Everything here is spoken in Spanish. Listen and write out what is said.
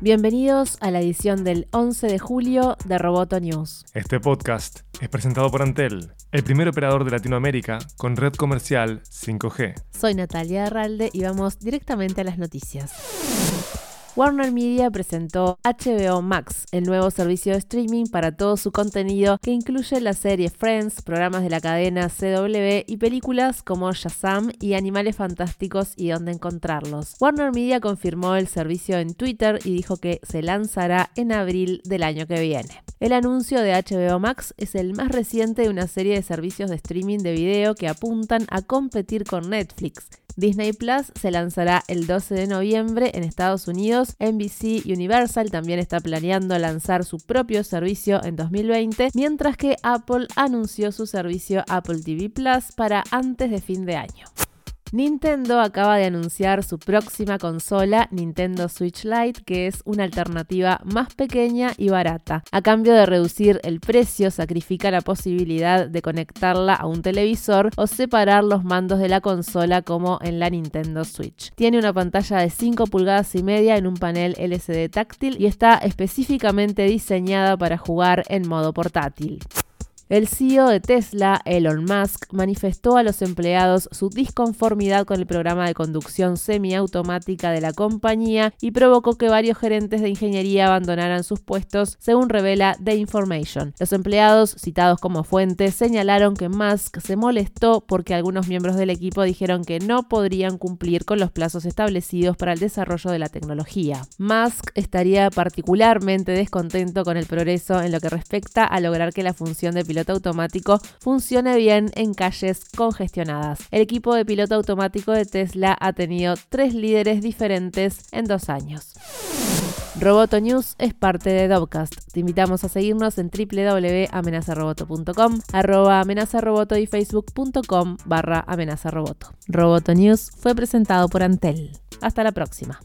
Bienvenidos a la edición del 11 de julio de Roboto News. Este podcast es presentado por Antel, el primer operador de Latinoamérica con red comercial 5G. Soy Natalia Arralde y vamos directamente a las noticias. Warner Media presentó HBO Max, el nuevo servicio de streaming para todo su contenido que incluye la serie Friends, programas de la cadena CW y películas como Shazam y Animales Fantásticos y dónde encontrarlos. Warner Media confirmó el servicio en Twitter y dijo que se lanzará en abril del año que viene. El anuncio de HBO Max es el más reciente de una serie de servicios de streaming de video que apuntan a competir con Netflix. Disney Plus se lanzará el 12 de noviembre en Estados Unidos. NBC Universal también está planeando lanzar su propio servicio en 2020, mientras que Apple anunció su servicio Apple TV Plus para antes de fin de año. Nintendo acaba de anunciar su próxima consola, Nintendo Switch Lite, que es una alternativa más pequeña y barata. A cambio de reducir el precio, sacrifica la posibilidad de conectarla a un televisor o separar los mandos de la consola como en la Nintendo Switch. Tiene una pantalla de 5 pulgadas y media en un panel LCD táctil y está específicamente diseñada para jugar en modo portátil. El CEO de Tesla, Elon Musk, manifestó a los empleados su disconformidad con el programa de conducción semiautomática de la compañía y provocó que varios gerentes de ingeniería abandonaran sus puestos, según revela The Information. Los empleados, citados como fuentes, señalaron que Musk se molestó porque algunos miembros del equipo dijeron que no podrían cumplir con los plazos establecidos para el desarrollo de la tecnología. Musk estaría particularmente descontento con el progreso en lo que respecta a lograr que la función de piloto piloto automático funcione bien en calles congestionadas. El equipo de piloto automático de Tesla ha tenido tres líderes diferentes en dos años. Roboto News es parte de Dobcast. Te invitamos a seguirnos en www.amenazaroboto.com, arroba amenazaroboto y facebook.com barra amenazaroboto. Roboto News fue presentado por Antel. Hasta la próxima.